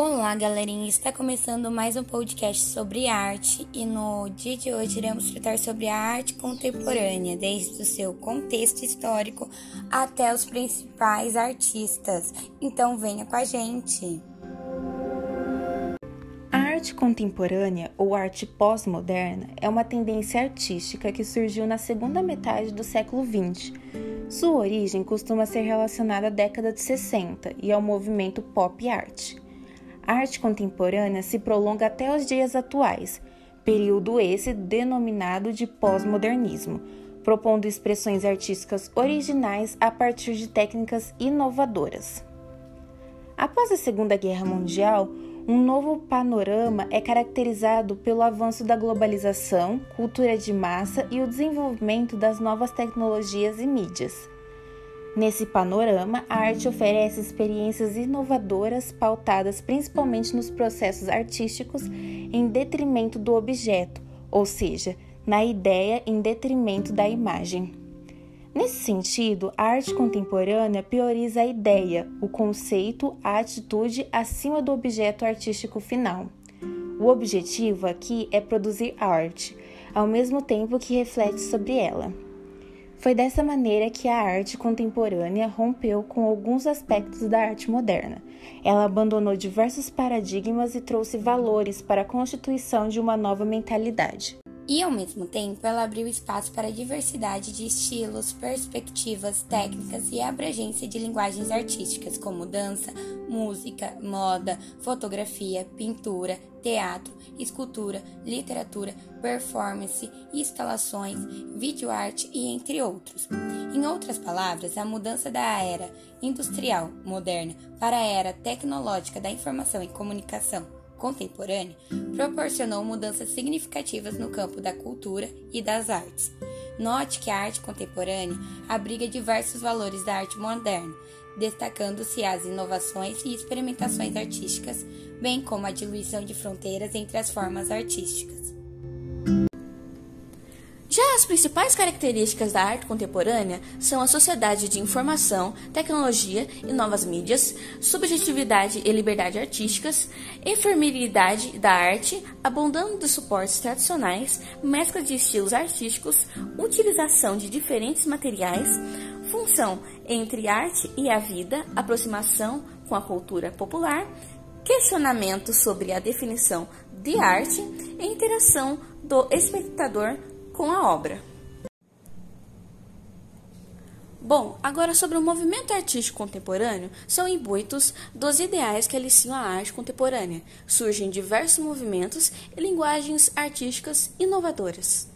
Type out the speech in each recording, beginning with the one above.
Olá, galerinha! Está começando mais um podcast sobre arte e no dia de hoje iremos tratar sobre a arte contemporânea, desde o seu contexto histórico até os principais artistas. Então, venha com a gente! A arte contemporânea ou arte pós-moderna é uma tendência artística que surgiu na segunda metade do século XX. Sua origem costuma ser relacionada à década de 60 e ao movimento pop art. A arte contemporânea se prolonga até os dias atuais, período esse denominado de pós-modernismo, propondo expressões artísticas originais a partir de técnicas inovadoras. Após a Segunda Guerra Mundial, um novo panorama é caracterizado pelo avanço da globalização, cultura de massa e o desenvolvimento das novas tecnologias e mídias. Nesse panorama, a arte oferece experiências inovadoras pautadas principalmente nos processos artísticos em detrimento do objeto, ou seja, na ideia em detrimento da imagem. Nesse sentido, a arte contemporânea prioriza a ideia, o conceito, a atitude acima do objeto artístico final. O objetivo aqui é produzir arte, ao mesmo tempo que reflete sobre ela. Foi dessa maneira que a arte contemporânea rompeu com alguns aspectos da arte moderna. Ela abandonou diversos paradigmas e trouxe valores para a constituição de uma nova mentalidade. E ao mesmo tempo, ela abriu espaço para a diversidade de estilos, perspectivas, técnicas e abrangência de linguagens artísticas como dança, música, moda, fotografia, pintura, teatro, escultura, literatura, performance, instalações, videoarte e entre outros. Em outras palavras, a mudança da era industrial moderna para a era tecnológica da informação e comunicação contemporânea proporcionou mudanças significativas no campo da cultura e das artes. Note que a arte contemporânea abriga diversos valores da arte moderna, destacando-se as inovações e experimentações artísticas, bem como a diluição de fronteiras entre as formas artísticas. Principais características da arte contemporânea são a sociedade de informação, tecnologia e novas mídias, subjetividade e liberdade artísticas, efemeridade da arte, abundando de suportes tradicionais, mescla de estilos artísticos, utilização de diferentes materiais, função entre arte e a vida, aproximação com a cultura popular, questionamento sobre a definição de arte e interação do espectador com a obra. Bom, agora sobre o movimento artístico contemporâneo, são imbuitos dos ideais que aliciam a arte contemporânea. Surgem diversos movimentos e linguagens artísticas inovadoras.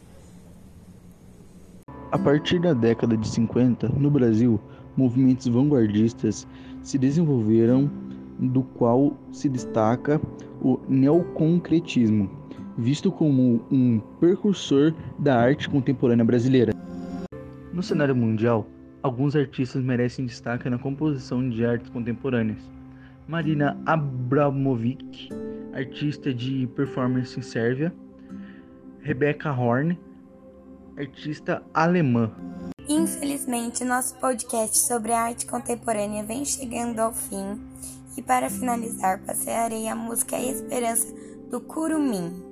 A partir da década de 50, no Brasil, movimentos vanguardistas se desenvolveram, do qual se destaca o neoconcretismo, visto como um precursor da arte contemporânea brasileira. No cenário mundial, alguns artistas merecem destaque na composição de artes contemporâneas. Marina Abramovic, artista de performance em Sérvia, Rebecca Horn, artista alemã. Infelizmente, nosso podcast sobre a arte contemporânea vem chegando ao fim. E para finalizar, passearei a música Esperança do Curumim.